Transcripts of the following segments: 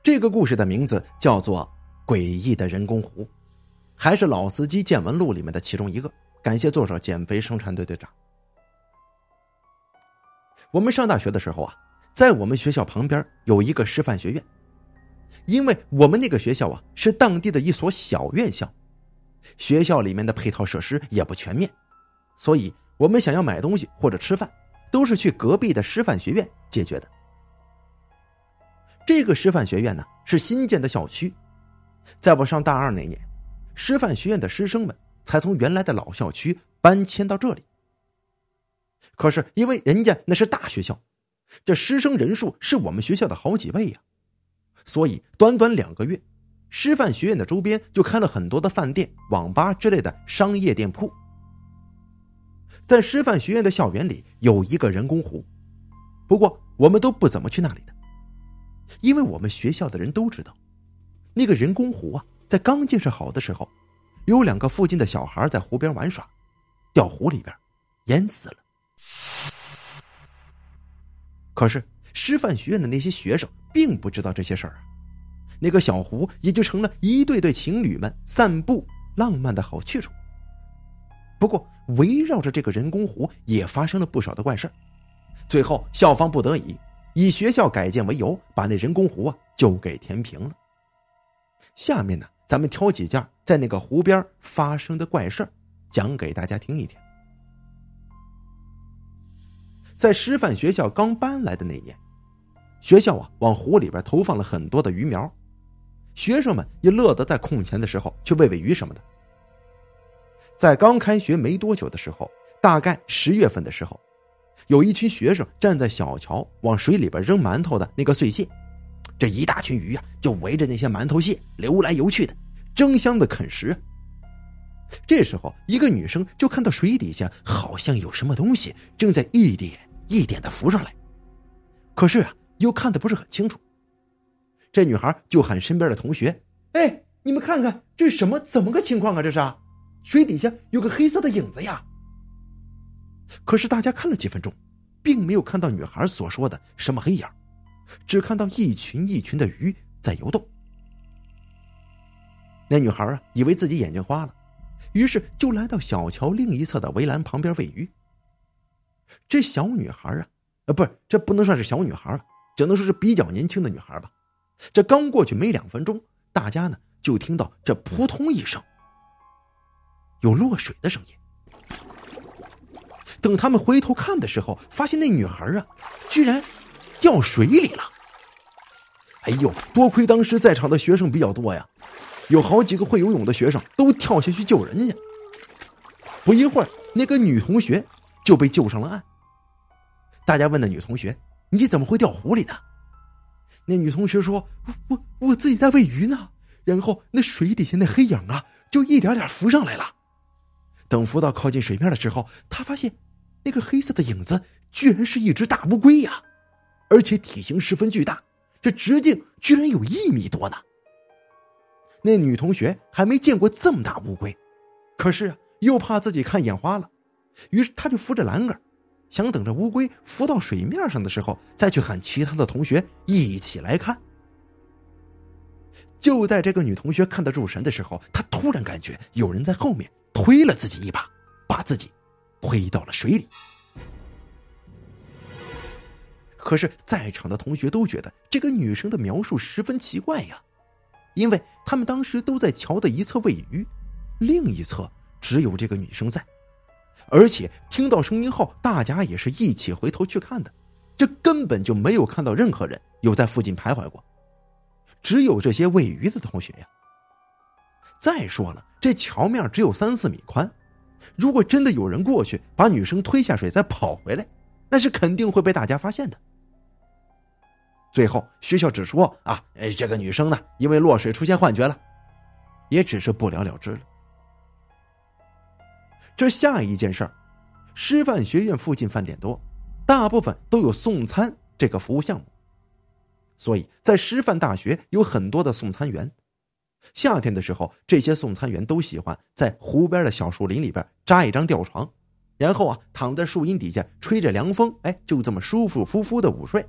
这个故事的名字叫做《诡异的人工湖》，还是老司机见闻录里面的其中一个。感谢作者减肥生产队队长。我们上大学的时候啊，在我们学校旁边有一个师范学院，因为我们那个学校啊是当地的一所小院校，学校里面的配套设施也不全面，所以我们想要买东西或者吃饭，都是去隔壁的师范学院解决的。这个师范学院呢是新建的校区，在我上大二那年，师范学院的师生们。才从原来的老校区搬迁到这里。可是因为人家那是大学校，这师生人数是我们学校的好几倍呀，所以短短两个月，师范学院的周边就开了很多的饭店、网吧之类的商业店铺。在师范学院的校园里有一个人工湖，不过我们都不怎么去那里的，因为我们学校的人都知道，那个人工湖啊，在刚建设好的时候。有两个附近的小孩在湖边玩耍，掉湖里边，淹死了。可是师范学院的那些学生并不知道这些事儿啊，那个小湖也就成了一对对情侣们散步浪漫的好去处。不过围绕着这个人工湖也发生了不少的怪事最后校方不得已以学校改建为由，把那人工湖啊就给填平了。下面呢？咱们挑几件在那个湖边发生的怪事讲给大家听一听。在师范学校刚搬来的那年，学校啊往湖里边投放了很多的鱼苗，学生们也乐得在空闲的时候去喂喂鱼什么的。在刚开学没多久的时候，大概十月份的时候，有一群学生站在小桥往水里边扔馒头的那个碎屑。这一大群鱼啊，就围着那些馒头屑游来游去的，争相的啃食。这时候，一个女生就看到水底下好像有什么东西正在一点一点的浮上来，可是啊，又看的不是很清楚。这女孩就喊身边的同学：“哎，你们看看这什么？怎么个情况啊？这是水底下有个黑色的影子呀！”可是大家看了几分钟，并没有看到女孩所说的什么黑影。只看到一群一群的鱼在游动。那女孩啊，以为自己眼睛花了，于是就来到小桥另一侧的围栏旁边喂鱼。这小女孩啊，呃，不是，这不能算是小女孩了，只能说是比较年轻的女孩吧。这刚过去没两分钟，大家呢就听到这扑通一声，有落水的声音。等他们回头看的时候，发现那女孩啊，居然。掉水里了！哎呦，多亏当时在场的学生比较多呀，有好几个会游泳的学生都跳下去救人家。不一会儿，那个女同学就被救上了岸。大家问那女同学：“你怎么会掉湖里呢？”那女同学说：“我我自己在喂鱼呢，然后那水底下那黑影啊，就一点点浮上来了。等浮到靠近水面的时候，她发现那个黑色的影子居然是一只大乌龟呀！”而且体型十分巨大，这直径居然有一米多呢。那女同学还没见过这么大乌龟，可是又怕自己看眼花了，于是她就扶着栏杆，想等着乌龟浮到水面上的时候，再去喊其他的同学一起来看。就在这个女同学看得入神的时候，她突然感觉有人在后面推了自己一把，把自己推到了水里。可是，在场的同学都觉得这个女生的描述十分奇怪呀，因为他们当时都在桥的一侧喂鱼，另一侧只有这个女生在，而且听到声音后，大家也是一起回头去看的，这根本就没有看到任何人有在附近徘徊过，只有这些喂鱼的同学呀。再说了，这桥面只有三四米宽，如果真的有人过去把女生推下水再跑回来，那是肯定会被大家发现的。最后，学校只说啊，这个女生呢，因为落水出现幻觉了，也只是不了了之了。这下一件事儿，师范学院附近饭店多，大部分都有送餐这个服务项目，所以在师范大学有很多的送餐员。夏天的时候，这些送餐员都喜欢在湖边的小树林里边扎一张吊床，然后啊，躺在树荫底下吹着凉风，哎，就这么舒舒服服的午睡。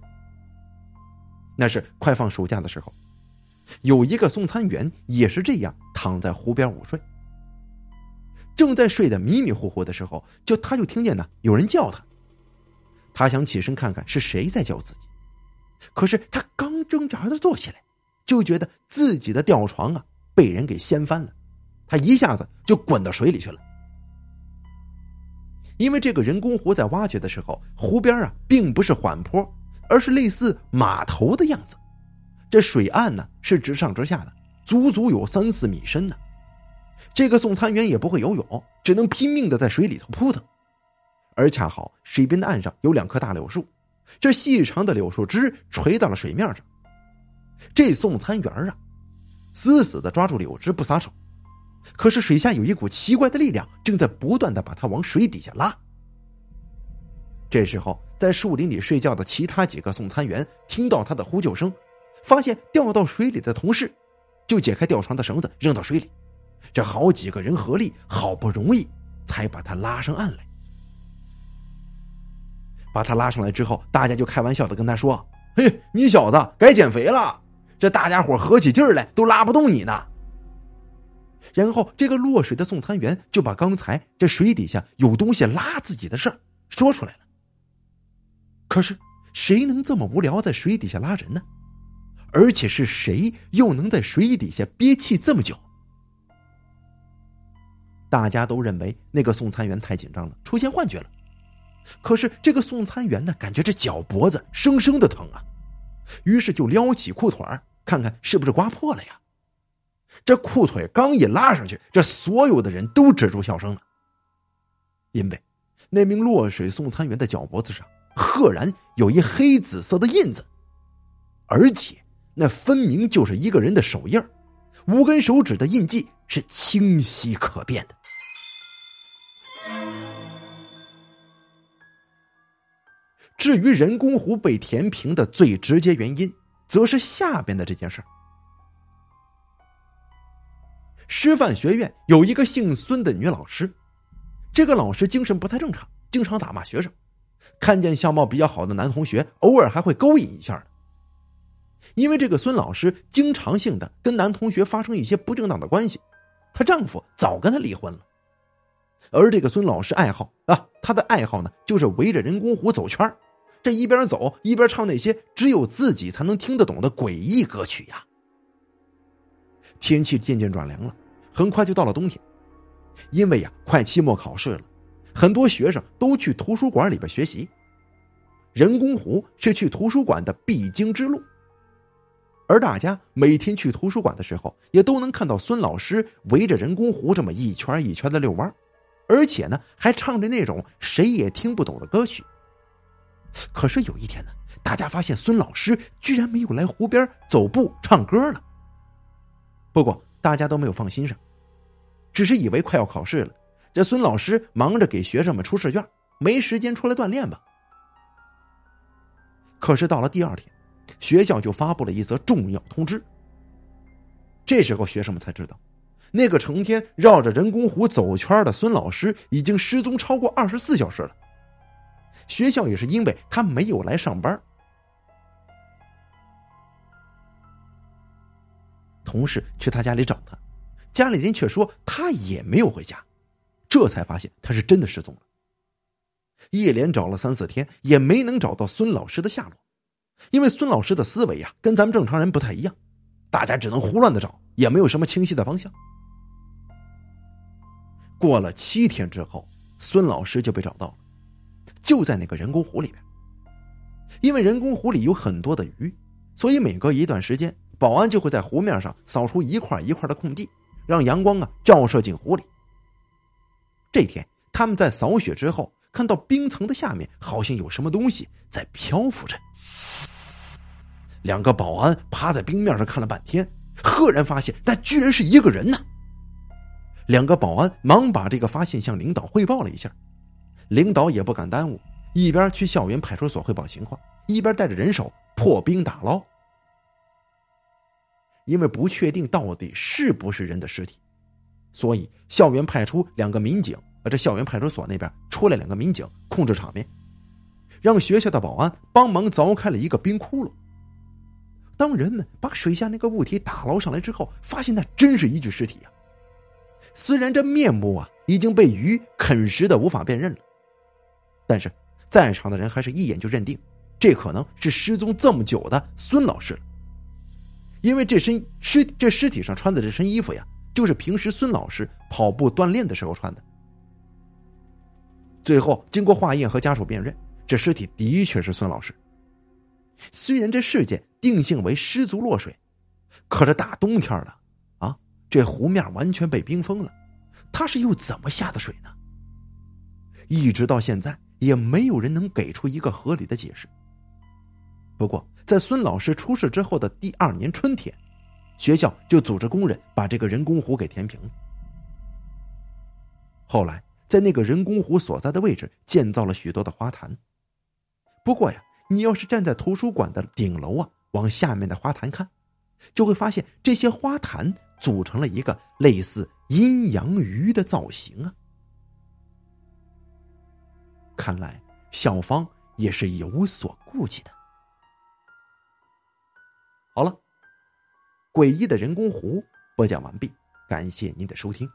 那是快放暑假的时候，有一个送餐员也是这样躺在湖边午睡。正在睡得迷迷糊糊的时候，就他就听见呢有人叫他。他想起身看看是谁在叫自己，可是他刚挣扎着坐起来，就觉得自己的吊床啊被人给掀翻了，他一下子就滚到水里去了。因为这个人工湖在挖掘的时候，湖边啊并不是缓坡，而是类似码头的样子，这水岸呢是直上直下的，足足有三四米深呢。这个送餐员也不会游泳，只能拼命的在水里头扑腾。而恰好水边的岸上有两棵大柳树，这细长的柳树枝垂到了水面上。这送餐员啊，死死的抓住柳枝不撒手，可是水下有一股奇怪的力量正在不断的把他往水底下拉。这时候，在树林里睡觉的其他几个送餐员听到他的呼救声，发现掉到水里的同事，就解开吊床的绳子扔到水里。这好几个人合力，好不容易才把他拉上岸来。把他拉上来之后，大家就开玩笑的跟他说：“嘿，你小子该减肥了！这大家伙合起劲儿来都拉不动你呢。”然后，这个落水的送餐员就把刚才这水底下有东西拉自己的事儿说出来了。可是，谁能这么无聊在水底下拉人呢？而且是谁又能在水底下憋气这么久？大家都认为那个送餐员太紧张了，出现幻觉了。可是这个送餐员呢，感觉这脚脖子生生的疼啊，于是就撩起裤腿看看是不是刮破了呀。这裤腿刚一拉上去，这所有的人都止住笑声了，因为那名落水送餐员的脚脖子上赫然有一黑紫色的印子，而且那分明就是一个人的手印五根手指的印记是清晰可辨的。至于人工湖被填平的最直接原因，则是下边的这件事儿。师范学院有一个姓孙的女老师，这个老师精神不太正常，经常打骂学生，看见相貌比较好的男同学，偶尔还会勾引一下。因为这个孙老师经常性的跟男同学发生一些不正当的关系，她丈夫早跟她离婚了。而这个孙老师爱好啊，他的爱好呢，就是围着人工湖走圈儿。这一边走一边唱那些只有自己才能听得懂的诡异歌曲呀。天气渐渐转凉了，很快就到了冬天，因为呀快期末考试了，很多学生都去图书馆里边学习。人工湖是去图书馆的必经之路，而大家每天去图书馆的时候，也都能看到孙老师围着人工湖这么一圈一圈的遛弯，而且呢还唱着那种谁也听不懂的歌曲。可是有一天呢，大家发现孙老师居然没有来湖边走步唱歌了。不过大家都没有放心上，只是以为快要考试了，这孙老师忙着给学生们出试卷，没时间出来锻炼吧。可是到了第二天，学校就发布了一则重要通知。这时候学生们才知道，那个成天绕着人工湖走圈的孙老师已经失踪超过二十四小时了。学校也是因为他没有来上班，同事去他家里找他，家里人却说他也没有回家，这才发现他是真的失踪了。一连找了三四天，也没能找到孙老师的下落，因为孙老师的思维呀跟咱们正常人不太一样，大家只能胡乱的找，也没有什么清晰的方向。过了七天之后，孙老师就被找到了。就在那个人工湖里边，因为人工湖里有很多的鱼，所以每隔一段时间，保安就会在湖面上扫出一块一块的空地，让阳光啊照射进湖里。这天，他们在扫雪之后，看到冰层的下面好像有什么东西在漂浮着。两个保安趴在冰面上看了半天，赫然发现那居然是一个人呢。两个保安忙把这个发现向领导汇报了一下。领导也不敢耽误，一边去校园派出所汇报情况，一边带着人手破冰打捞。因为不确定到底是不是人的尸体，所以校园派出两个民警，呃，这校园派出所那边出来两个民警控制场面，让学校的保安帮忙凿开了一个冰窟窿。当人们把水下那个物体打捞上来之后，发现那真是一具尸体呀。虽然这面目啊已经被鱼啃食的无法辨认了，但是在场的人还是一眼就认定，这可能是失踪这么久的孙老师了。因为这身尸这尸体上穿的这身衣服呀，就是平时孙老师跑步锻炼的时候穿的。最后经过化验和家属辨认，这尸体的确是孙老师。虽然这事件定性为失足落水，可是大冬天的啊，这湖面完全被冰封了，他是又怎么下的水呢？一直到现在也没有人能给出一个合理的解释。不过，在孙老师出事之后的第二年春天，学校就组织工人把这个人工湖给填平了。后来，在那个人工湖所在的位置建造了许多的花坛。不过呀。你要是站在图书馆的顶楼啊，往下面的花坛看，就会发现这些花坛组成了一个类似阴阳鱼的造型啊。看来小芳也是有所顾忌的。好了，诡异的人工湖播讲完毕，感谢您的收听。